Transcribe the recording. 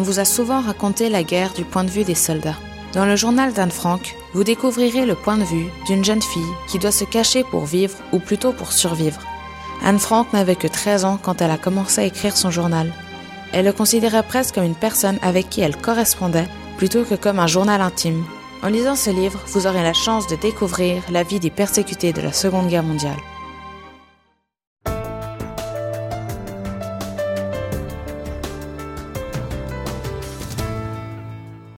On vous a souvent raconté la guerre du point de vue des soldats. Dans le journal d'Anne Frank, vous découvrirez le point de vue d'une jeune fille qui doit se cacher pour vivre ou plutôt pour survivre. Anne Frank n'avait que 13 ans quand elle a commencé à écrire son journal. Elle le considérait presque comme une personne avec qui elle correspondait plutôt que comme un journal intime. En lisant ce livre, vous aurez la chance de découvrir la vie des persécutés de la Seconde Guerre mondiale.